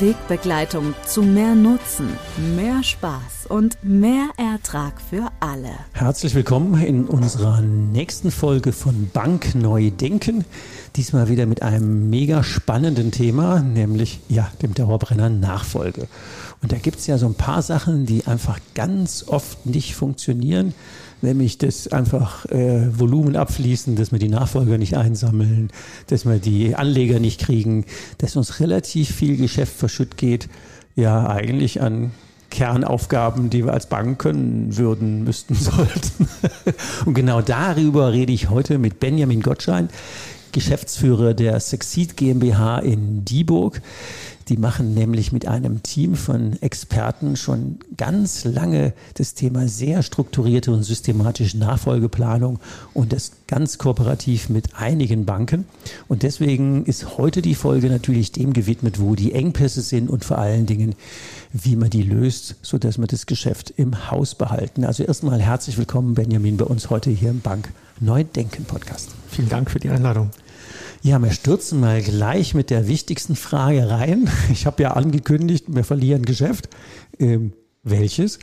Wegbegleitung zu mehr Nutzen, mehr Spaß und mehr Ertrag für alle. Herzlich willkommen in unserer nächsten Folge von Bank Neu Denken. Diesmal wieder mit einem mega spannenden Thema, nämlich ja, dem Dauerbrenner Nachfolge. Und da gibt es ja so ein paar Sachen, die einfach ganz oft nicht funktionieren nämlich das einfach äh, Volumen abfließen, dass wir die Nachfolger nicht einsammeln, dass wir die Anleger nicht kriegen, dass uns relativ viel Geschäft verschütt geht, ja eigentlich an Kernaufgaben, die wir als Bank können würden, müssten, sollten. Und genau darüber rede ich heute mit Benjamin Gottschein, Geschäftsführer der Succeed GmbH in Dieburg. Die machen nämlich mit einem Team von Experten schon ganz lange das Thema sehr strukturierte und systematische Nachfolgeplanung und das ganz kooperativ mit einigen Banken. Und deswegen ist heute die Folge natürlich dem gewidmet, wo die Engpässe sind und vor allen Dingen, wie man die löst, sodass wir das Geschäft im Haus behalten. Also erstmal herzlich willkommen, Benjamin, bei uns heute hier im Bank Neudenken Podcast. Vielen Dank für die Einladung. Ja, wir stürzen mal gleich mit der wichtigsten Frage rein. Ich habe ja angekündigt, wir verlieren Geschäft. Ähm, welches?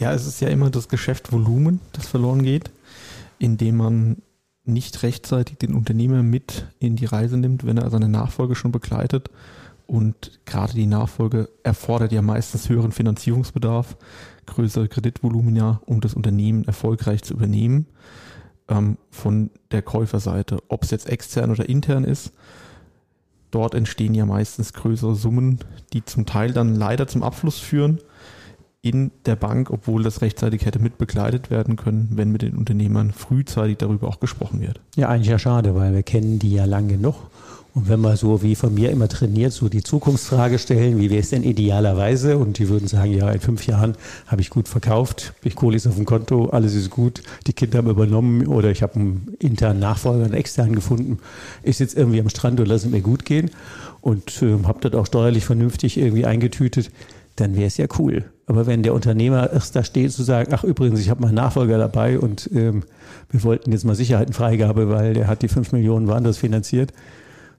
Ja, es ist ja immer das Geschäftsvolumen, das verloren geht, indem man nicht rechtzeitig den Unternehmer mit in die Reise nimmt, wenn er seine Nachfolge schon begleitet. Und gerade die Nachfolge erfordert ja meistens höheren Finanzierungsbedarf, größere Kreditvolumina, um das Unternehmen erfolgreich zu übernehmen ähm, von der Käuferseite, ob es jetzt extern oder intern ist. Dort entstehen ja meistens größere Summen, die zum Teil dann leider zum Abfluss führen in der Bank, obwohl das rechtzeitig hätte mitbegleitet werden können, wenn mit den Unternehmern frühzeitig darüber auch gesprochen wird. Ja, eigentlich ja schade, weil wir kennen die ja lang genug und wenn wir so wie von mir immer trainiert, so die Zukunftsfrage stellen, wie wäre es denn idealerweise? Und die würden sagen, ja, in fünf Jahren habe ich gut verkauft, ich Kohle ist auf dem Konto, alles ist gut, die Kinder haben übernommen oder ich habe einen internen Nachfolger, einen externen gefunden, ist jetzt irgendwie am Strand und lasse es mir gut gehen und äh, habe das auch steuerlich vernünftig irgendwie eingetütet, dann wäre es ja cool. Aber wenn der Unternehmer erst da steht zu sagen, ach übrigens, ich habe meinen Nachfolger dabei und ähm, wir wollten jetzt mal Sicherheitenfreigabe, weil der hat die fünf Millionen woanders finanziert,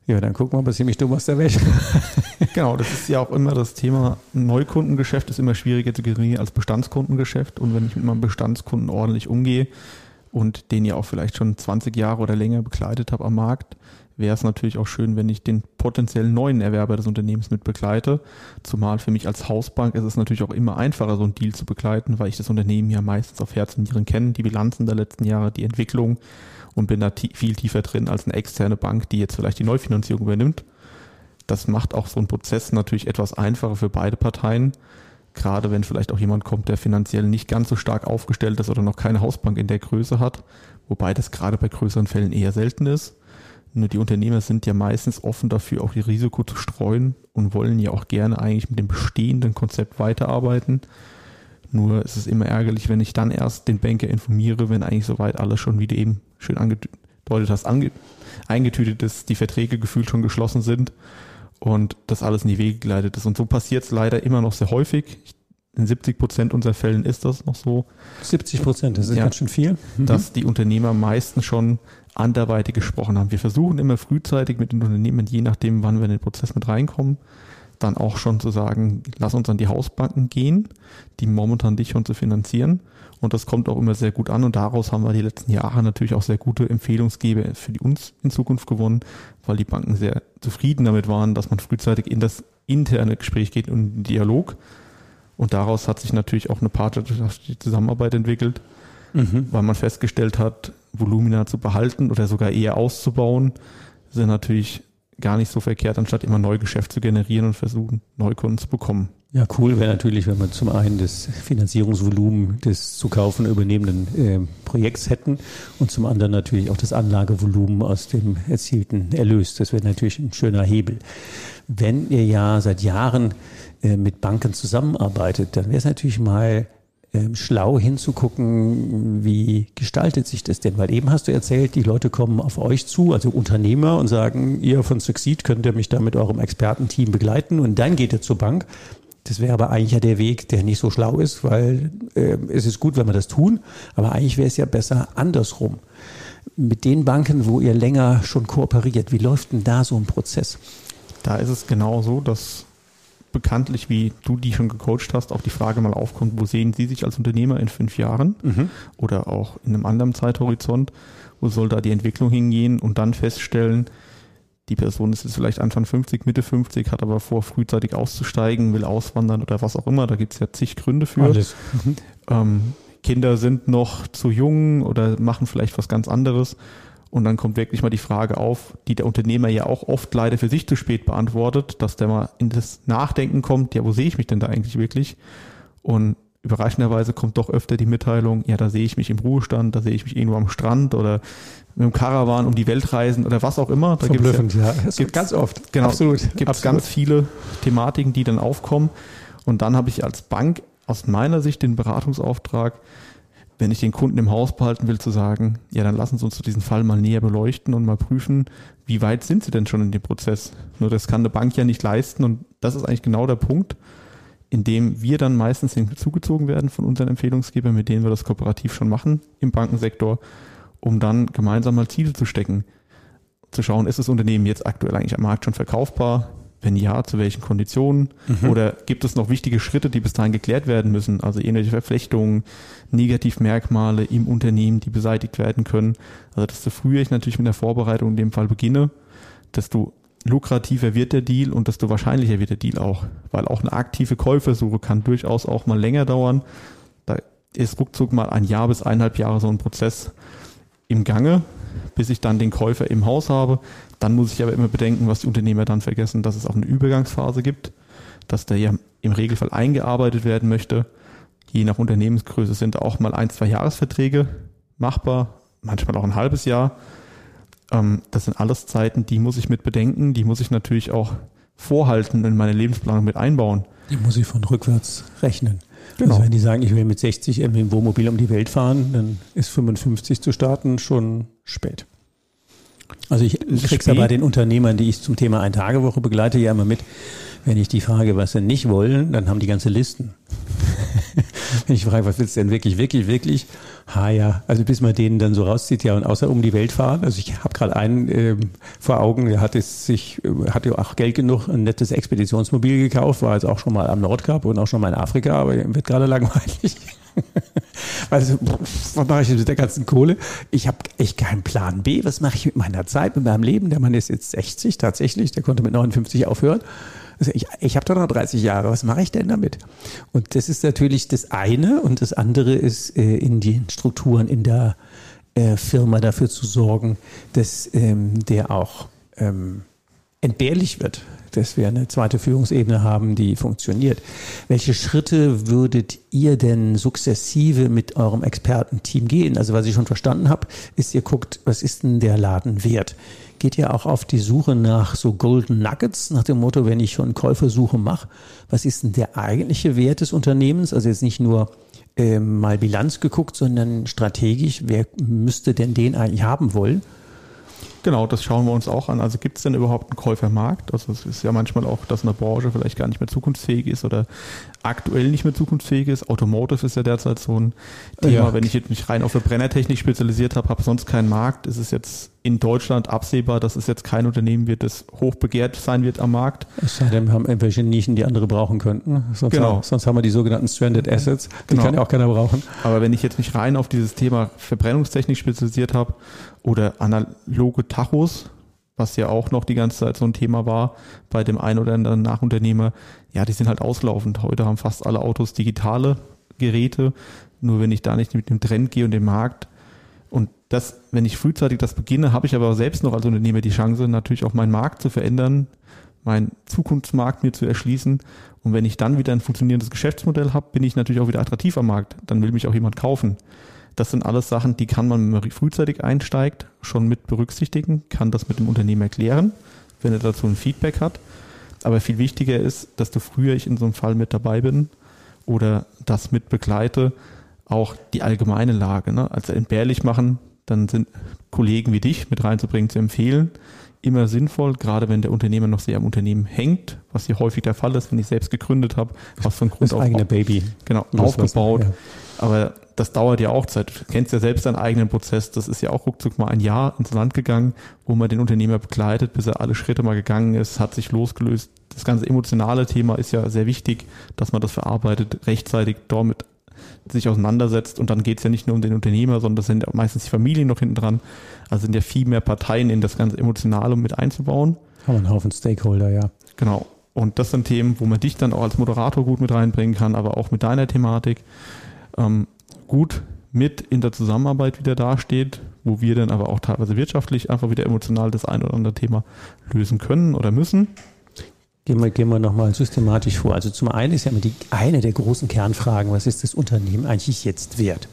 ja, dann wir mal, ziemlich dumm aus der Welt. genau, das ist ja auch immer das Thema. Neukundengeschäft ist immer schwieriger zu generieren als Bestandskundengeschäft. Und wenn ich mit meinem Bestandskunden ordentlich umgehe und den ja auch vielleicht schon 20 Jahre oder länger begleitet habe am Markt, wäre es natürlich auch schön, wenn ich den potenziellen neuen Erwerber des Unternehmens mit begleite. Zumal für mich als Hausbank ist es natürlich auch immer einfacher, so einen Deal zu begleiten, weil ich das Unternehmen ja meistens auf Herz und Nieren kenne, die Bilanzen der letzten Jahre, die Entwicklung und bin da viel tiefer drin als eine externe Bank, die jetzt vielleicht die Neufinanzierung übernimmt. Das macht auch so einen Prozess natürlich etwas einfacher für beide Parteien. Gerade wenn vielleicht auch jemand kommt, der finanziell nicht ganz so stark aufgestellt ist oder noch keine Hausbank in der Größe hat, wobei das gerade bei größeren Fällen eher selten ist. Nur die Unternehmer sind ja meistens offen dafür, auch ihr Risiko zu streuen und wollen ja auch gerne eigentlich mit dem bestehenden Konzept weiterarbeiten. Nur ist es immer ärgerlich, wenn ich dann erst den Banker informiere, wenn eigentlich soweit alles schon, wie du eben schön angedeutet hast, ange eingetütet ist, die Verträge gefühlt schon geschlossen sind und das alles in die Wege geleitet ist. Und so passiert es leider immer noch sehr häufig. In 70 Prozent unserer Fällen ist das noch so. 70 Prozent, das ist ja, ganz schön viel. Mhm. Dass die Unternehmer meistens schon anderweitig gesprochen haben. Wir versuchen immer frühzeitig mit den Unternehmen, je nachdem, wann wir in den Prozess mit reinkommen, dann auch schon zu sagen, lass uns an die Hausbanken gehen, die momentan dich schon zu finanzieren. Und das kommt auch immer sehr gut an. Und daraus haben wir die letzten Jahre natürlich auch sehr gute Empfehlungsgeber für uns in Zukunft gewonnen, weil die Banken sehr zufrieden damit waren, dass man frühzeitig in das interne Gespräch geht und in den Dialog. Und daraus hat sich natürlich auch eine partnerschaftliche Zusammenarbeit entwickelt, mhm. weil man festgestellt hat, Volumina zu behalten oder sogar eher auszubauen, sind natürlich gar nicht so verkehrt, anstatt immer Neugeschäft zu generieren und versuchen, Neukunden zu bekommen. Ja, cool wäre natürlich, wenn wir zum einen das Finanzierungsvolumen des zu kaufen übernehmenden äh, Projekts hätten und zum anderen natürlich auch das Anlagevolumen aus dem erzielten Erlös. Das wäre natürlich ein schöner Hebel. Wenn ihr ja seit Jahren äh, mit Banken zusammenarbeitet, dann wäre es natürlich mal ähm, schlau hinzugucken, wie gestaltet sich das denn? Weil eben hast du erzählt, die Leute kommen auf euch zu, also Unternehmer, und sagen, ihr von Succeed könnt ihr mich da mit eurem Expertenteam begleiten und dann geht ihr zur Bank. Das wäre aber eigentlich ja der Weg, der nicht so schlau ist, weil äh, es ist gut, wenn wir das tun, aber eigentlich wäre es ja besser andersrum. Mit den Banken, wo ihr länger schon kooperiert, wie läuft denn da so ein Prozess? Da ist es genau so, dass bekanntlich, wie du die schon gecoacht hast, auch die Frage mal aufkommt, wo sehen Sie sich als Unternehmer in fünf Jahren mhm. oder auch in einem anderen Zeithorizont, wo soll da die Entwicklung hingehen und dann feststellen, die Person ist jetzt vielleicht Anfang 50, Mitte 50, hat aber vor, frühzeitig auszusteigen, will auswandern oder was auch immer. Da gibt es ja zig Gründe für. Alles. Mhm. Ähm, Kinder sind noch zu jung oder machen vielleicht was ganz anderes. Und dann kommt wirklich mal die Frage auf, die der Unternehmer ja auch oft leider für sich zu spät beantwortet, dass der mal in das Nachdenken kommt, ja, wo sehe ich mich denn da eigentlich wirklich? Und überraschenderweise kommt doch öfter die Mitteilung, ja, da sehe ich mich im Ruhestand, da sehe ich mich irgendwo am Strand oder mit dem Caravan um die Welt reisen oder was auch immer. Da gibt es ja, ja. ganz oft. Genau, Absolut. Gibt es ganz viele Thematiken, die dann aufkommen. Und dann habe ich als Bank aus meiner Sicht den Beratungsauftrag, wenn ich den Kunden im Haus behalten will, zu sagen, ja, dann lassen Sie uns diesen Fall mal näher beleuchten und mal prüfen, wie weit sind Sie denn schon in dem Prozess? Nur das kann eine Bank ja nicht leisten und das ist eigentlich genau der Punkt, in dem wir dann meistens hinzugezogen werden von unseren Empfehlungsgebern, mit denen wir das kooperativ schon machen im Bankensektor, um dann gemeinsam mal Ziele zu stecken. Zu schauen, ist das Unternehmen jetzt aktuell eigentlich am Markt schon verkaufbar? Wenn ja, zu welchen Konditionen? Mhm. Oder gibt es noch wichtige Schritte, die bis dahin geklärt werden müssen? Also irgendwelche Verflechtungen, Negativmerkmale im Unternehmen, die beseitigt werden können. Also desto früher ich natürlich mit der Vorbereitung in dem Fall beginne, desto lukrativer wird der Deal und desto wahrscheinlicher wird der Deal auch. Weil auch eine aktive Käufersuche kann durchaus auch mal länger dauern. Da ist ruckzuck mal ein Jahr bis eineinhalb Jahre so ein Prozess im Gange, bis ich dann den Käufer im Haus habe. Dann muss ich aber immer bedenken, was die Unternehmer dann vergessen, dass es auch eine Übergangsphase gibt, dass der ja im Regelfall eingearbeitet werden möchte. Je nach Unternehmensgröße sind auch mal ein, zwei Jahresverträge machbar, manchmal auch ein halbes Jahr. Ähm, das sind alles Zeiten, die muss ich mit bedenken, die muss ich natürlich auch vorhalten in meine Lebensplanung mit einbauen. Die muss ich von rückwärts rechnen. Genau. Also wenn die sagen, ich will mit 60 irgendwie im Wohnmobil um die Welt fahren, dann ist 55 zu starten schon spät. Also ich kriege es ja bei den Unternehmern, die ich zum Thema Ein-Tage-Woche begleite, ja immer mit, wenn ich die frage, was sie nicht wollen, dann haben die ganze Listen. wenn ich frage, was willst du denn wirklich, wirklich, wirklich? Ha ja, also bis man denen dann so rauszieht, ja, und außer um die Welt fahren. Also ich habe gerade einen ähm, vor Augen, der hat es sich, äh, hatte auch Geld genug, ein nettes Expeditionsmobil gekauft, war jetzt auch schon mal am Nordkap und auch schon mal in Afrika, aber wird gerade langweilig. Also, was mache ich mit der ganzen Kohle? Ich habe echt keinen Plan B. Was mache ich mit meiner Zeit, mit meinem Leben? Der Mann ist jetzt 60 tatsächlich, der konnte mit 59 aufhören. Also ich, ich habe doch noch 30 Jahre, was mache ich denn damit? Und das ist natürlich das eine und das andere ist äh, in den Strukturen in der äh, Firma dafür zu sorgen, dass ähm, der auch ähm, entbehrlich wird, dass wir eine zweite Führungsebene haben, die funktioniert. Welche Schritte würdet ihr denn sukzessive mit eurem Expertenteam gehen? Also was ich schon verstanden habe, ist, ihr guckt, was ist denn der Laden wert? Geht ihr auch auf die Suche nach so Golden Nuggets, nach dem Motto, wenn ich schon Käufersuche mache, was ist denn der eigentliche Wert des Unternehmens? Also jetzt nicht nur äh, mal Bilanz geguckt, sondern strategisch, wer müsste denn den eigentlich haben wollen? Genau, das schauen wir uns auch an. Also gibt es denn überhaupt einen Käufermarkt? Also es ist ja manchmal auch, dass eine Branche vielleicht gar nicht mehr zukunftsfähig ist oder aktuell nicht mehr zukunftsfähig ist. Automotive ist ja derzeit so ein Thema. Ja. Wenn ich jetzt mich rein auf Verbrennertechnik spezialisiert habe, habe sonst keinen Markt, ist es jetzt in Deutschland absehbar, dass es jetzt kein Unternehmen wird, das hoch begehrt sein wird am Markt. Es sei denn, wir haben irgendwelche Nischen, die andere brauchen könnten. Sonst, genau. haben, sonst haben wir die sogenannten Stranded Assets, die genau. kann ja auch keiner brauchen. Aber wenn ich jetzt mich rein auf dieses Thema Verbrennungstechnik spezialisiert habe oder analoge Tachos, was ja auch noch die ganze Zeit so ein Thema war bei dem einen oder anderen Nachunternehmer, ja, die sind halt auslaufend. Heute haben fast alle Autos digitale Geräte. Nur wenn ich da nicht mit dem Trend gehe und dem Markt und das, wenn ich frühzeitig das beginne, habe ich aber selbst noch als Unternehmer die Chance, natürlich auch meinen Markt zu verändern, meinen Zukunftsmarkt mir zu erschließen. Und wenn ich dann wieder ein funktionierendes Geschäftsmodell habe, bin ich natürlich auch wieder attraktiv am Markt. Dann will mich auch jemand kaufen. Das sind alles Sachen, die kann man, wenn man frühzeitig einsteigt, schon mit berücksichtigen, kann das mit dem Unternehmen erklären, wenn er dazu ein Feedback hat. Aber viel wichtiger ist, dass du früher ich in so einem Fall mit dabei bin oder das mit begleite, auch die allgemeine Lage. Ne? Also entbehrlich machen, dann sind Kollegen wie dich mit reinzubringen, zu empfehlen, immer sinnvoll, gerade wenn der Unternehmer noch sehr am Unternehmen hängt, was hier häufig der Fall ist, wenn ich selbst gegründet habe, was von Grund das auf eigene Baby genau aufgebaut. Ja. Aber das dauert ja auch Zeit. Du kennst ja selbst deinen eigenen Prozess. Das ist ja auch ruckzuck mal ein Jahr ins Land gegangen, wo man den Unternehmer begleitet, bis er alle Schritte mal gegangen ist, hat sich losgelöst. Das ganze emotionale Thema ist ja sehr wichtig, dass man das verarbeitet, rechtzeitig damit sich auseinandersetzt. Und dann geht es ja nicht nur um den Unternehmer, sondern das sind meistens die Familien noch hinten dran. Also sind ja viel mehr Parteien in das ganze Emotionale mit einzubauen. Haben einen Haufen Stakeholder, ja. Genau. Und das sind Themen, wo man dich dann auch als Moderator gut mit reinbringen kann, aber auch mit deiner Thematik. Ähm, gut mit in der Zusammenarbeit wieder dasteht, wo wir dann aber auch teilweise wirtschaftlich einfach wieder emotional das ein oder andere Thema lösen können oder müssen. Gehen wir, gehen wir nochmal systematisch vor. Also zum einen ist ja immer die, eine der großen Kernfragen, was ist das Unternehmen eigentlich jetzt wert?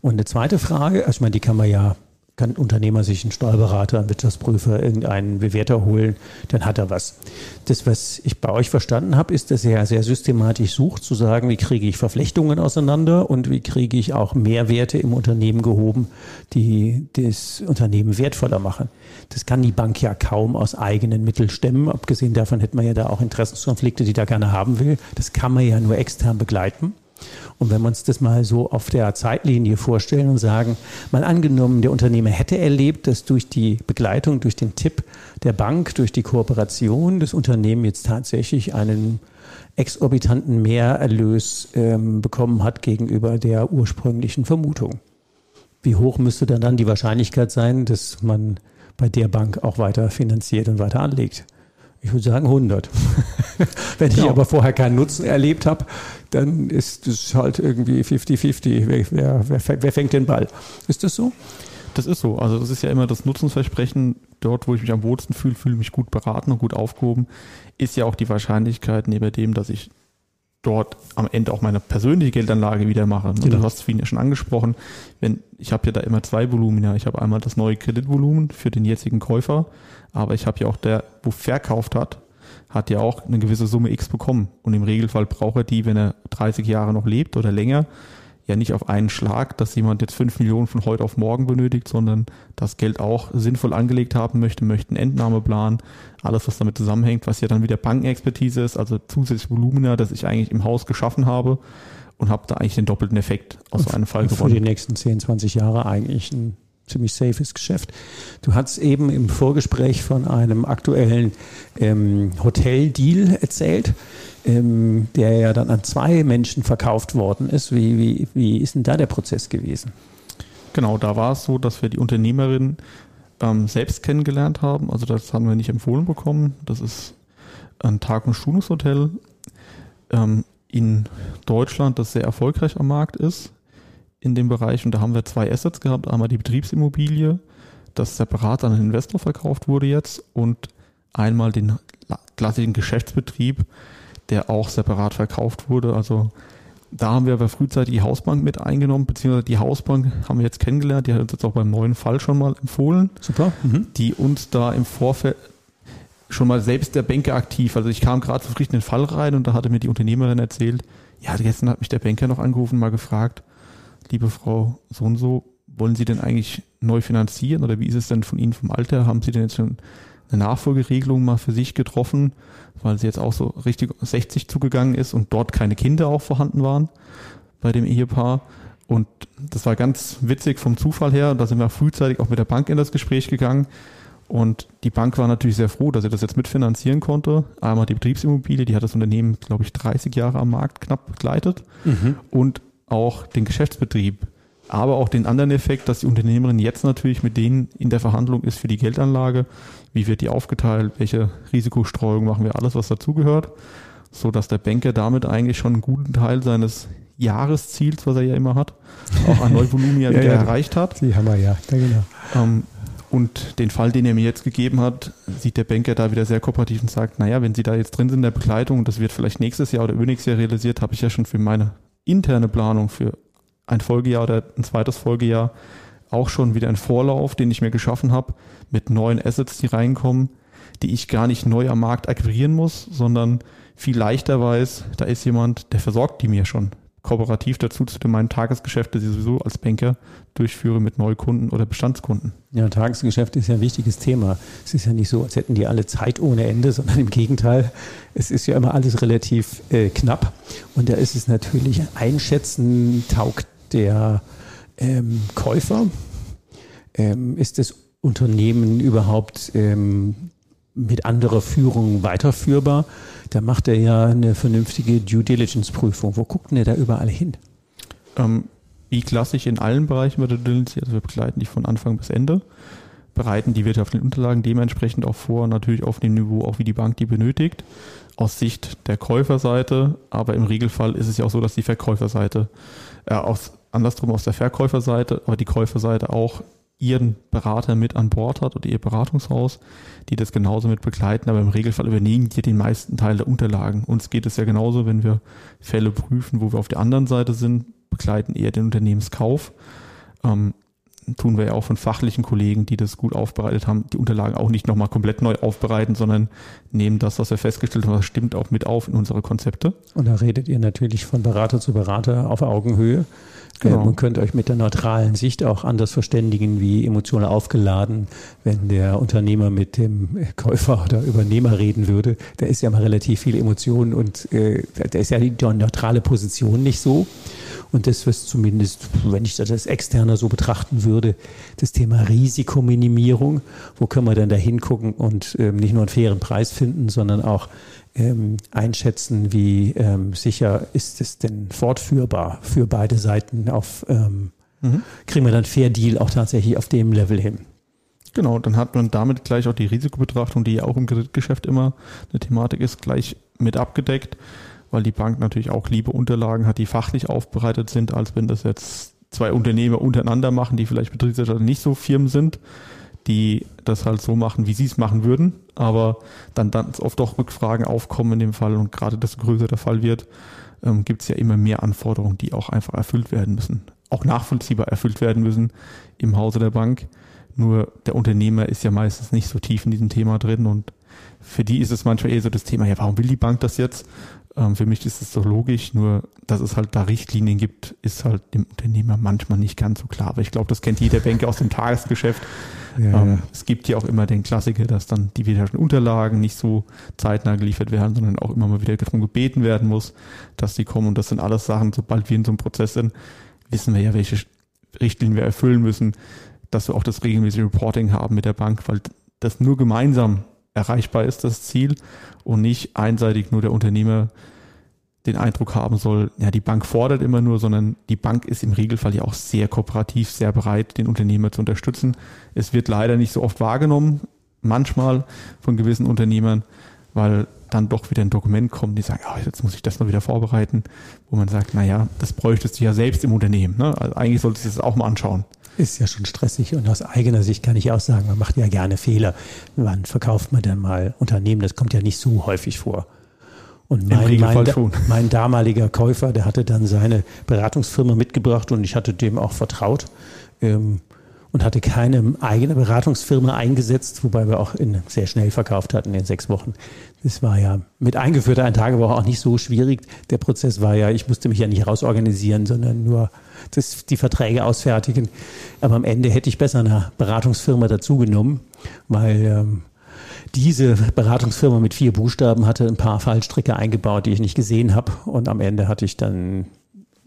Und eine zweite Frage, also ich meine, die kann man ja kann ein Unternehmer sich einen Steuerberater, einen Wirtschaftsprüfer, irgendeinen Bewerter holen, dann hat er was. Das, was ich bei euch verstanden habe, ist, dass er sehr systematisch sucht, zu sagen, wie kriege ich Verflechtungen auseinander und wie kriege ich auch Mehrwerte im Unternehmen gehoben, die das Unternehmen wertvoller machen. Das kann die Bank ja kaum aus eigenen Mitteln stemmen. Abgesehen davon hätte man ja da auch Interessenskonflikte, die da gerne haben will. Das kann man ja nur extern begleiten. Und wenn wir uns das mal so auf der Zeitlinie vorstellen und sagen, mal angenommen, der Unternehmer hätte erlebt, dass durch die Begleitung, durch den Tipp der Bank, durch die Kooperation das Unternehmen jetzt tatsächlich einen exorbitanten Mehrerlös ähm, bekommen hat gegenüber der ursprünglichen Vermutung. Wie hoch müsste dann dann die Wahrscheinlichkeit sein, dass man bei der Bank auch weiter finanziert und weiter anlegt? Ich würde sagen 100. Wenn ich ja. aber vorher keinen Nutzen erlebt habe, dann ist es halt irgendwie 50-50. Wer, wer, wer, fängt den Ball? Ist das so? Das ist so. Also das ist ja immer das Nutzensversprechen. Dort, wo ich mich am wohlsten fühle, fühle mich gut beraten und gut aufgehoben, ist ja auch die Wahrscheinlichkeit neben dem, dass ich dort am Ende auch meine persönliche Geldanlage wieder mache. Und genau. Du hast es vorhin ja schon angesprochen. Wenn, ich habe ja da immer zwei Volumina. Ich habe einmal das neue Kreditvolumen für den jetzigen Käufer aber ich habe ja auch der, wo verkauft hat, hat ja auch eine gewisse Summe X bekommen. Und im Regelfall braucht er die, wenn er 30 Jahre noch lebt oder länger, ja nicht auf einen Schlag, dass jemand jetzt 5 Millionen von heute auf morgen benötigt, sondern das Geld auch sinnvoll angelegt haben möchte, möchte einen Entnahmeplan, alles, was damit zusammenhängt, was ja dann wieder Bankenexpertise ist, also zusätzliche Volumina, das ich eigentlich im Haus geschaffen habe und habe da eigentlich den doppelten Effekt aus so einem Fall gewonnen. Für die nächsten 10, 20 Jahre eigentlich ein ziemlich safes Geschäft. Du hast eben im Vorgespräch von einem aktuellen ähm, Hotel-Deal erzählt, ähm, der ja dann an zwei Menschen verkauft worden ist. Wie, wie, wie ist denn da der Prozess gewesen? Genau, da war es so, dass wir die Unternehmerin ähm, selbst kennengelernt haben. Also das haben wir nicht empfohlen bekommen. Das ist ein Tag- und Schulungshotel ähm, in Deutschland, das sehr erfolgreich am Markt ist in dem Bereich und da haben wir zwei Assets gehabt. Einmal die Betriebsimmobilie, das separat an den Investor verkauft wurde jetzt und einmal den klassischen Geschäftsbetrieb, der auch separat verkauft wurde. Also da haben wir aber frühzeitig die Hausbank mit eingenommen, beziehungsweise die Hausbank haben wir jetzt kennengelernt, die hat uns jetzt auch beim neuen Fall schon mal empfohlen. Super. Mhm. Die uns da im Vorfeld schon mal selbst der Banker aktiv. Also ich kam gerade zufrieden in den Fall rein und da hatte mir die Unternehmerin erzählt, ja, gestern hat mich der Banker noch angerufen, mal gefragt, liebe Frau so und so, wollen Sie denn eigentlich neu finanzieren oder wie ist es denn von Ihnen vom Alter? Haben Sie denn jetzt schon eine Nachfolgeregelung mal für sich getroffen, weil sie jetzt auch so richtig 60 zugegangen ist und dort keine Kinder auch vorhanden waren bei dem Ehepaar. Und das war ganz witzig vom Zufall her. Und da sind wir frühzeitig auch mit der Bank in das Gespräch gegangen. Und die Bank war natürlich sehr froh, dass sie das jetzt mitfinanzieren konnte. Einmal die Betriebsimmobilie, die hat das Unternehmen, glaube ich, 30 Jahre am Markt knapp begleitet. Mhm. Und auch den Geschäftsbetrieb, aber auch den anderen Effekt, dass die Unternehmerin jetzt natürlich mit denen in der Verhandlung ist für die Geldanlage. Wie wird die aufgeteilt? Welche Risikostreuung machen wir? Alles, was dazugehört. So dass der Banker damit eigentlich schon einen guten Teil seines Jahresziels, was er ja immer hat, auch an Neuvolumen ja, wieder ja, erreicht hat. Die haben wir ja, ja genau. Ähm, und den Fall, den er mir jetzt gegeben hat, sieht der Banker da wieder sehr kooperativ und sagt, naja, wenn Sie da jetzt drin sind in der Begleitung, das wird vielleicht nächstes Jahr oder übernächstes Jahr realisiert, habe ich ja schon für meine interne Planung für ein Folgejahr oder ein zweites Folgejahr auch schon wieder einen Vorlauf, den ich mir geschaffen habe, mit neuen Assets, die reinkommen, die ich gar nicht neu am Markt akquirieren muss, sondern viel leichter weiß, da ist jemand, der versorgt die mir schon kooperativ dazu zu meinen Tagesgeschäfte, die ich sowieso als Banker durchführe mit Neukunden oder Bestandskunden. Ja, Tagesgeschäft ist ja ein wichtiges Thema. Es ist ja nicht so, als hätten die alle Zeit ohne Ende, sondern im Gegenteil, es ist ja immer alles relativ äh, knapp. Und da ist es natürlich einschätzen, taugt der ähm, Käufer, ähm, ist das Unternehmen überhaupt ähm, mit anderer Führung weiterführbar? Da macht er ja eine vernünftige Due Diligence Prüfung. Wo guckt denn er da überall hin? Ähm, wie klassisch in allen Bereichen bei der Due Diligence, also wir begleiten die von Anfang bis Ende, bereiten die wirtschaftlichen Unterlagen dementsprechend auch vor, natürlich auf dem Niveau, auch wie die Bank die benötigt, aus Sicht der Käuferseite, aber im Regelfall ist es ja auch so, dass die Verkäuferseite, äh, aus, andersrum aus der Verkäuferseite, aber die Käuferseite auch ihren Berater mit an Bord hat oder ihr Beratungshaus, die das genauso mit begleiten, aber im Regelfall übernehmen die den meisten Teil der Unterlagen. Uns geht es ja genauso, wenn wir Fälle prüfen, wo wir auf der anderen Seite sind, begleiten eher den Unternehmenskauf. Ähm, tun wir ja auch von fachlichen Kollegen, die das gut aufbereitet haben, die Unterlagen auch nicht nochmal komplett neu aufbereiten, sondern nehmen das, was wir festgestellt haben, das stimmt auch mit auf in unsere Konzepte. Und da redet ihr natürlich von Berater zu Berater auf Augenhöhe. Genau. Man könnte euch mit der neutralen Sicht auch anders verständigen, wie emotional aufgeladen, wenn der Unternehmer mit dem Käufer oder Übernehmer reden würde. Da ist ja mal relativ viel Emotion und äh, da ist ja die neutrale Position nicht so. Und das, was zumindest, wenn ich das als Externer so betrachten würde, das Thema Risikominimierung, wo können wir denn da hingucken und ähm, nicht nur einen fairen Preis finden, sondern auch ähm, einschätzen, wie ähm, sicher ist es denn fortführbar für beide Seiten auf, ähm, mhm. kriegen wir dann Fair Deal auch tatsächlich auf dem Level hin. Genau, dann hat man damit gleich auch die Risikobetrachtung, die ja auch im Kreditgeschäft immer eine Thematik ist, gleich mit abgedeckt, weil die Bank natürlich auch liebe Unterlagen hat, die fachlich aufbereitet sind, als wenn das jetzt zwei Unternehmer untereinander machen, die vielleicht Betriebswirtschaft nicht so Firmen sind die das halt so machen, wie sie es machen würden, aber dann, dann oft auch Rückfragen aufkommen in dem Fall und gerade desto größer der Fall wird, ähm, gibt es ja immer mehr Anforderungen, die auch einfach erfüllt werden müssen, auch nachvollziehbar erfüllt werden müssen im Hause der Bank. Nur der Unternehmer ist ja meistens nicht so tief in diesem Thema drin und für die ist es manchmal eher so das Thema, ja, warum will die Bank das jetzt? Ähm, für mich ist es doch logisch, nur dass es halt da Richtlinien gibt, ist halt dem Unternehmer manchmal nicht ganz so klar. Aber ich glaube, das kennt jeder Banker aus dem Tagesgeschäft. Ja, ähm, ja. Es gibt ja auch immer den Klassiker, dass dann die wiederherstellenden Unterlagen nicht so zeitnah geliefert werden, sondern auch immer mal wieder darum gebeten werden muss, dass die kommen. Und das sind alles Sachen, sobald wir in so einem Prozess sind, wissen wir ja, welche Richtlinien wir erfüllen müssen, dass wir auch das regelmäßige Reporting haben mit der Bank, weil das nur gemeinsam erreichbar ist, das Ziel, und nicht einseitig nur der Unternehmer den Eindruck haben soll, ja, die Bank fordert immer nur, sondern die Bank ist im Regelfall ja auch sehr kooperativ, sehr bereit, den Unternehmer zu unterstützen. Es wird leider nicht so oft wahrgenommen, manchmal von gewissen Unternehmern, weil dann doch wieder ein Dokument kommt, die sagen, oh, jetzt muss ich das mal wieder vorbereiten, wo man sagt, naja, das bräuchtest du ja selbst im Unternehmen. Ne? Also eigentlich solltest du das auch mal anschauen. Ist ja schon stressig und aus eigener Sicht kann ich auch sagen, man macht ja gerne Fehler. Wann verkauft man denn mal Unternehmen? Das kommt ja nicht so häufig vor. Und mein, mein, mein, damaliger Käufer, der hatte dann seine Beratungsfirma mitgebracht und ich hatte dem auch vertraut ähm, und hatte keine eigene Beratungsfirma eingesetzt, wobei wir auch in, sehr schnell verkauft hatten in sechs Wochen. Das war ja mit eingeführter ein Tagewoche auch nicht so schwierig. Der Prozess war ja, ich musste mich ja nicht rausorganisieren, sondern nur das, die Verträge ausfertigen. Aber am Ende hätte ich besser eine Beratungsfirma dazu genommen, weil ähm, diese Beratungsfirma mit vier Buchstaben hatte ein paar Fallstricke eingebaut, die ich nicht gesehen habe. Und am Ende hatte ich dann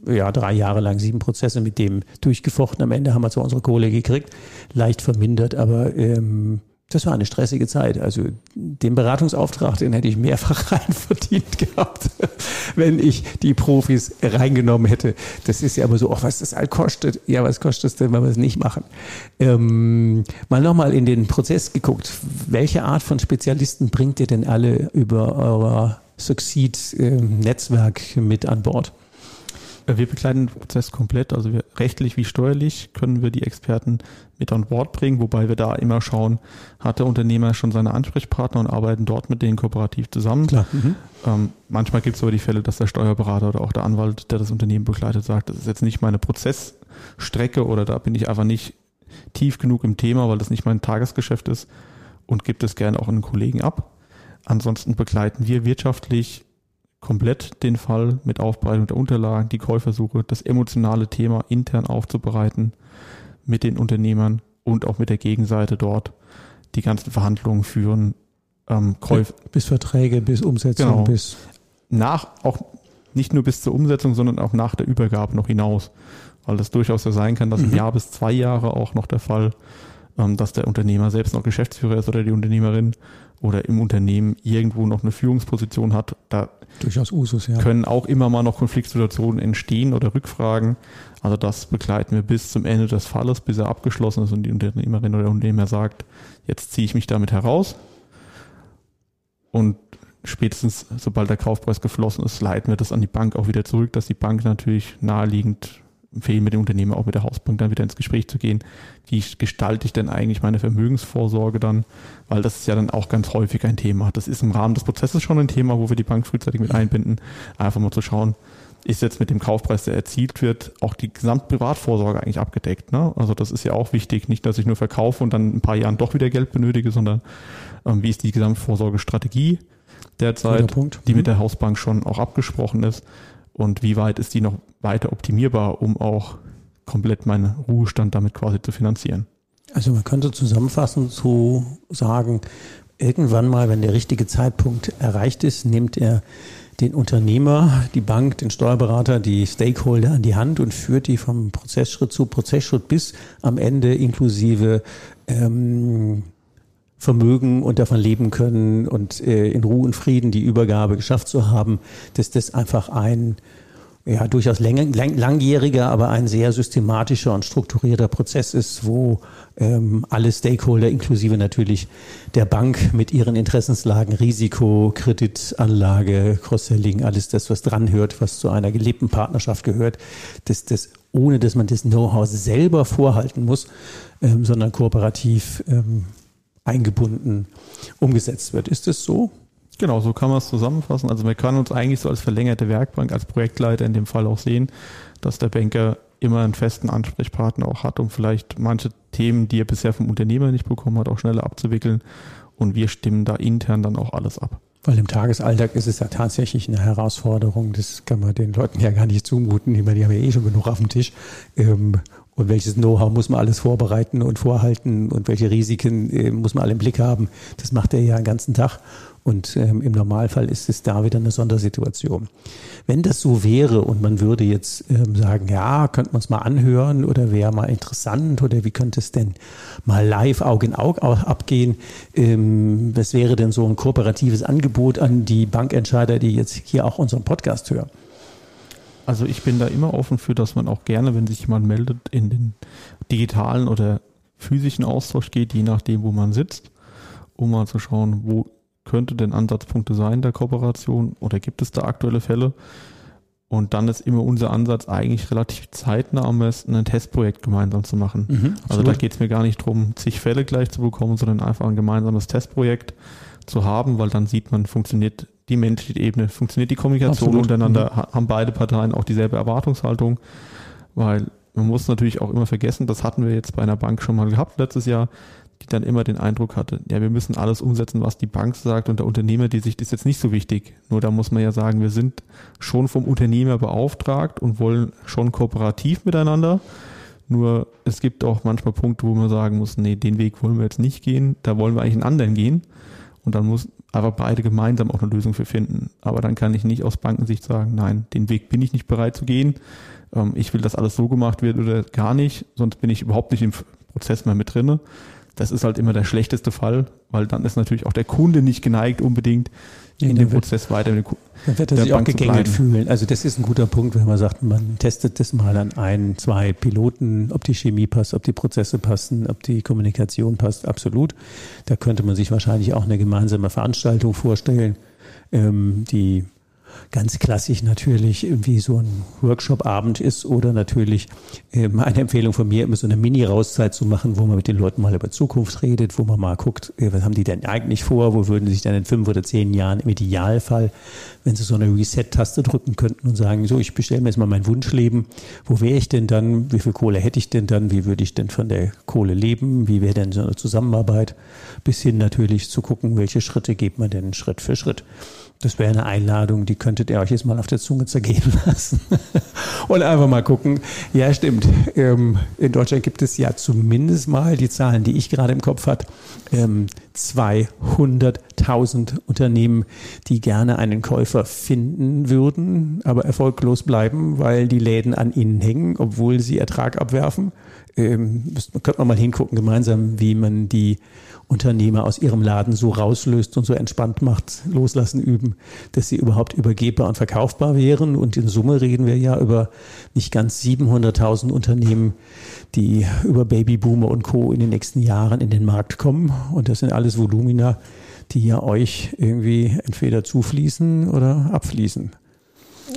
ja, drei Jahre lang sieben Prozesse mit dem durchgefochten. Am Ende haben wir zwar unsere Kohle gekriegt, leicht vermindert, aber ähm, das war eine stressige Zeit. Also den Beratungsauftrag, den hätte ich mehrfach rein verdient gehabt, wenn ich die Profis reingenommen hätte. Das ist ja immer so, ach, was das all kostet. Ja, was kostet es denn, wenn wir es nicht machen? Ähm, mal nochmal in den Prozess geguckt. Welche Art von Spezialisten bringt ihr denn alle über euer Succeed-Netzwerk mit an Bord? Wir begleiten den Prozess komplett, also wir, rechtlich wie steuerlich können wir die Experten mit an Bord bringen, wobei wir da immer schauen, hat der Unternehmer schon seine Ansprechpartner und arbeiten dort mit denen kooperativ zusammen. Klar. Mhm. Ähm, manchmal gibt es aber die Fälle, dass der Steuerberater oder auch der Anwalt, der das Unternehmen begleitet, sagt, das ist jetzt nicht meine Prozessstrecke oder da bin ich einfach nicht tief genug im Thema, weil das nicht mein Tagesgeschäft ist und gibt es gerne auch an einen Kollegen ab. Ansonsten begleiten wir wirtschaftlich komplett den Fall mit Aufbereitung der Unterlagen, die Käufersuche, das emotionale Thema intern aufzubereiten mit den Unternehmern und auch mit der Gegenseite dort die ganzen Verhandlungen führen. Ähm, Käuf bis Verträge, bis Umsetzung, genau. bis nach auch nicht nur bis zur Umsetzung, sondern auch nach der Übergabe noch hinaus, weil das durchaus ja sein kann, dass mhm. ein Jahr bis zwei Jahre auch noch der Fall, dass der Unternehmer selbst noch Geschäftsführer ist oder die Unternehmerin oder im Unternehmen irgendwo noch eine Führungsposition hat, da durchaus Usus, ja. können auch immer mal noch Konfliktsituationen entstehen oder Rückfragen. Also das begleiten wir bis zum Ende des Falles, bis er abgeschlossen ist und die Unternehmerin oder der Unternehmer sagt, jetzt ziehe ich mich damit heraus. Und spätestens, sobald der Kaufpreis geflossen ist, leiten wir das an die Bank auch wieder zurück, dass die Bank natürlich naheliegend empfehlen mit dem Unternehmer, auch mit der Hausbank dann wieder ins Gespräch zu gehen. Wie gestalte ich denn eigentlich meine Vermögensvorsorge dann? Weil das ist ja dann auch ganz häufig ein Thema. Das ist im Rahmen des Prozesses schon ein Thema, wo wir die Bank frühzeitig mit einbinden. Einfach mal zu schauen, ist jetzt mit dem Kaufpreis, der erzielt wird, auch die Gesamtprivatvorsorge eigentlich abgedeckt. Ne? Also das ist ja auch wichtig, nicht, dass ich nur verkaufe und dann in ein paar Jahren doch wieder Geld benötige, sondern ähm, wie ist die Gesamtvorsorgestrategie derzeit, die mit mhm. der Hausbank schon auch abgesprochen ist und wie weit ist die noch weiter optimierbar, um auch komplett meinen Ruhestand damit quasi zu finanzieren. Also man könnte zusammenfassend so sagen, irgendwann mal, wenn der richtige Zeitpunkt erreicht ist, nimmt er den Unternehmer, die Bank, den Steuerberater, die Stakeholder an die Hand und führt die vom Prozessschritt zu Prozessschritt bis am Ende inklusive ähm, Vermögen und davon leben können und äh, in Ruhe und Frieden die Übergabe geschafft zu haben, dass das einfach ein ja, durchaus lang, lang, langjähriger, aber ein sehr systematischer und strukturierter Prozess ist, wo ähm, alle Stakeholder, inklusive natürlich der Bank mit ihren Interessenslagen, Risiko, Kreditanlage, Cross-Selling, alles das, was dranhört, was zu einer gelebten Partnerschaft gehört, dass das, ohne dass man das Know-how selber vorhalten muss, ähm, sondern kooperativ ähm, eingebunden umgesetzt wird. Ist das so? Genau, so kann man es zusammenfassen. Also man kann uns eigentlich so als verlängerte Werkbank, als Projektleiter in dem Fall auch sehen, dass der Banker immer einen festen Ansprechpartner auch hat, um vielleicht manche Themen, die er bisher vom Unternehmer nicht bekommen hat, auch schneller abzuwickeln. Und wir stimmen da intern dann auch alles ab. Weil im Tagesalltag ist es ja tatsächlich eine Herausforderung. Das kann man den Leuten ja gar nicht zumuten. Die, haben ja eh schon genug auf dem Tisch. Ähm, und welches Know-how muss man alles vorbereiten und vorhalten und welche Risiken äh, muss man alle im Blick haben. Das macht er ja den ganzen Tag. Und ähm, im Normalfall ist es da wieder eine Sondersituation. Wenn das so wäre und man würde jetzt ähm, sagen, ja, könnte man es mal anhören oder wäre mal interessant oder wie könnte es denn mal live Auge in Auge abgehen? Ähm, was wäre denn so ein kooperatives Angebot an die Bankentscheider, die jetzt hier auch unseren Podcast hören? Also ich bin da immer offen für, dass man auch gerne, wenn sich jemand meldet, in den digitalen oder physischen Austausch geht, je nachdem, wo man sitzt, um mal zu schauen, wo könnte denn Ansatzpunkte sein der Kooperation oder gibt es da aktuelle Fälle? Und dann ist immer unser Ansatz eigentlich relativ zeitnah am besten ein Testprojekt gemeinsam zu machen. Mhm, also da geht es mir gar nicht darum, zig Fälle gleich zu bekommen, sondern einfach ein gemeinsames Testprojekt zu haben, weil dann sieht man, funktioniert die menschliche Ebene, funktioniert die Kommunikation Absolut. untereinander, mhm. haben beide Parteien auch dieselbe Erwartungshaltung, weil man muss natürlich auch immer vergessen, das hatten wir jetzt bei einer Bank schon mal gehabt letztes Jahr, die dann immer den Eindruck hatte, ja, wir müssen alles umsetzen, was die Bank sagt und der Unternehmer, die Sicht ist jetzt nicht so wichtig. Nur da muss man ja sagen, wir sind schon vom Unternehmer beauftragt und wollen schon kooperativ miteinander. Nur es gibt auch manchmal Punkte, wo man sagen muss, nee, den Weg wollen wir jetzt nicht gehen, da wollen wir eigentlich einen anderen gehen. Und dann muss aber beide gemeinsam auch eine Lösung für finden. Aber dann kann ich nicht aus Bankensicht sagen, nein, den Weg bin ich nicht bereit zu gehen. Ähm, ich will, dass alles so gemacht wird oder gar nicht, sonst bin ich überhaupt nicht im Prozess mehr mit drinne. Das ist halt immer der schlechteste Fall, weil dann ist natürlich auch der Kunde nicht geneigt, unbedingt in dem Prozess weiter mit Dann wird er sich auch gegängelt fühlen. Also das ist ein guter Punkt, wenn man sagt, man testet das mal an ein, zwei Piloten, ob die Chemie passt, ob die Prozesse passen, ob die Kommunikation passt, absolut. Da könnte man sich wahrscheinlich auch eine gemeinsame Veranstaltung vorstellen, ähm, die ganz klassisch natürlich irgendwie so ein Workshop-Abend ist oder natürlich ähm, eine Empfehlung von mir, immer so eine Mini-Rauszeit zu machen, wo man mit den Leuten mal über Zukunft redet, wo man mal guckt, äh, was haben die denn eigentlich vor, wo würden sie sich dann in fünf oder zehn Jahren im Idealfall, wenn sie so eine Reset-Taste drücken könnten und sagen, so, ich bestelle mir jetzt mal mein Wunschleben, wo wäre ich denn dann, wie viel Kohle hätte ich denn dann, wie würde ich denn von der Kohle leben, wie wäre denn so eine Zusammenarbeit, bis hin natürlich zu gucken, welche Schritte geht man denn Schritt für Schritt. Das wäre eine Einladung, die könntet ihr euch jetzt mal auf der Zunge zergehen lassen. und einfach mal gucken. Ja, stimmt. Ähm, in Deutschland gibt es ja zumindest mal die Zahlen, die ich gerade im Kopf habe. 200.000 Unternehmen, die gerne einen Käufer finden würden, aber erfolglos bleiben, weil die Läden an ihnen hängen, obwohl sie Ertrag abwerfen. Ähm, könnte man mal hingucken gemeinsam, wie man die Unternehmer aus ihrem Laden so rauslöst und so entspannt macht, loslassen üben, dass sie überhaupt übergebbar und verkaufbar wären. Und in Summe reden wir ja über nicht ganz 700.000 Unternehmen, die über Babyboomer und Co. in den nächsten Jahren in den Markt kommen. Und das sind alles Volumina, die ja euch irgendwie entweder zufließen oder abfließen.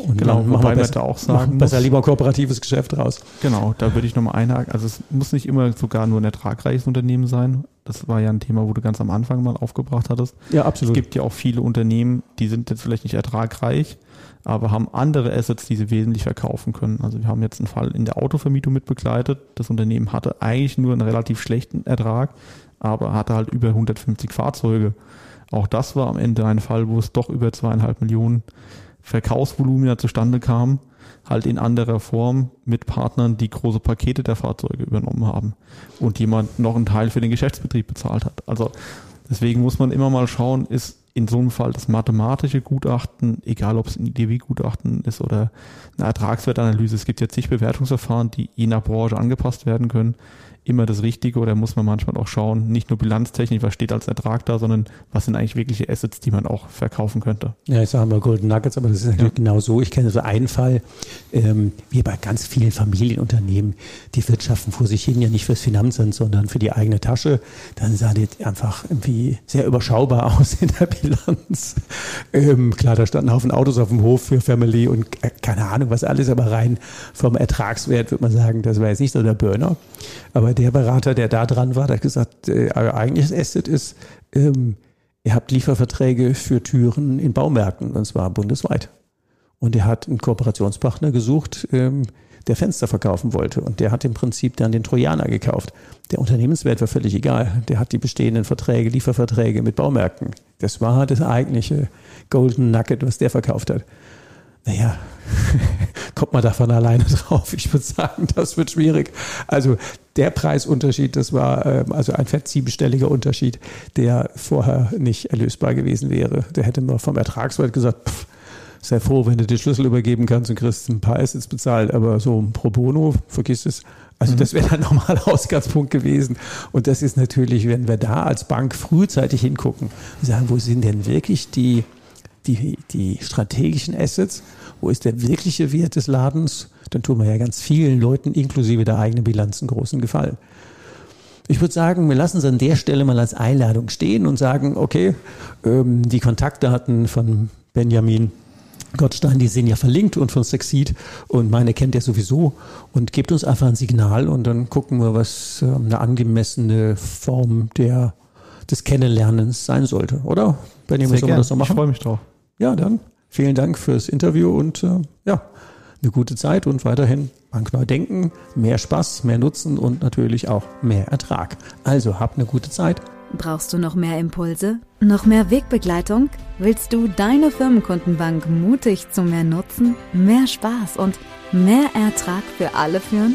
Und genau, wobei man da auch sagen besser lieber ein kooperatives Geschäft raus. Genau, da würde ich nochmal einhaken. Also es muss nicht immer sogar nur ein ertragreiches Unternehmen sein. Das war ja ein Thema, wo du ganz am Anfang mal aufgebracht hattest. Ja, absolut. Es gibt ja auch viele Unternehmen, die sind jetzt vielleicht nicht ertragreich, aber haben andere Assets, die sie wesentlich verkaufen können. Also wir haben jetzt einen Fall in der Autovermietung mit begleitet. Das Unternehmen hatte eigentlich nur einen relativ schlechten Ertrag, aber hatte halt über 150 Fahrzeuge. Auch das war am Ende ein Fall, wo es doch über zweieinhalb Millionen Verkaufsvolumina zustande kam, halt in anderer Form mit Partnern, die große Pakete der Fahrzeuge übernommen haben und jemand noch einen Teil für den Geschäftsbetrieb bezahlt hat. Also deswegen muss man immer mal schauen, ist in so einem Fall das mathematische Gutachten, egal ob es ein IDW-Gutachten ist oder eine Ertragswertanalyse, es gibt jetzt zig Bewertungsverfahren, die je nach Branche angepasst werden können, immer das Richtige oder muss man manchmal auch schauen, nicht nur bilanztechnisch, was steht als Ertrag da, sondern was sind eigentlich wirkliche Assets, die man auch verkaufen könnte. Ja, ich sage mal Golden Nuggets, aber das ist natürlich ja. genau so. Ich kenne so einen Fall, ähm, wie bei ganz vielen Familienunternehmen, die wirtschaften vor sich hin ja nicht fürs Finanzamt, sondern für die eigene Tasche. Dann sah das einfach irgendwie sehr überschaubar aus in der Bilanz. Ähm, klar, da standen Haufen Autos auf dem Hof für Family und äh, keine Ahnung was alles, aber rein vom Ertragswert würde man sagen, das war jetzt nicht so der Burner. Aber der Berater, der da dran war, der hat gesagt, äh, eigentlich Asset ist, ähm, ihr habt Lieferverträge für Türen in Baumärkten, und zwar bundesweit. Und er hat einen Kooperationspartner gesucht, ähm, der Fenster verkaufen wollte. Und der hat im Prinzip dann den Trojaner gekauft. Der Unternehmenswert war völlig egal. Der hat die bestehenden Verträge, Lieferverträge mit Baumärkten. Das war das eigentliche Golden Nugget, was der verkauft hat. Naja, kommt man davon alleine drauf? Ich würde sagen, das wird schwierig. Also der Preisunterschied, das war ähm, also ein fett siebenstelliger Unterschied, der vorher nicht erlösbar gewesen wäre. Der hätte man vom Ertragswert gesagt, pff, sei froh, wenn du den Schlüssel übergeben kannst und kriegst ein paar Assets bezahlt, aber so pro bono, vergiss es. Also mhm. das wäre dann nochmal Ausgangspunkt gewesen. Und das ist natürlich, wenn wir da als Bank frühzeitig hingucken und sagen, wo sind denn wirklich die die, die strategischen Assets, wo ist der wirkliche Wert des Ladens, dann tun wir ja ganz vielen Leuten inklusive der eigenen Bilanzen großen Gefallen. Ich würde sagen, wir lassen es an der Stelle mal als Einladung stehen und sagen, okay, ähm, die Kontaktdaten von Benjamin Gottstein, die sind ja verlinkt und von Succeed und meine kennt er sowieso und gebt uns einfach ein Signal und dann gucken wir, was ähm, eine angemessene Form der, des Kennenlernens sein sollte, oder? Benjamin, soll man das so machen? Ich freue mich drauf. Ja, dann vielen Dank fürs Interview und äh, ja, eine gute Zeit und weiterhin bankneu denken, mehr Spaß, mehr Nutzen und natürlich auch mehr Ertrag. Also habt eine gute Zeit. Brauchst du noch mehr Impulse? Noch mehr Wegbegleitung? Willst du deine Firmenkundenbank mutig zu mehr Nutzen, mehr Spaß und mehr Ertrag für alle führen?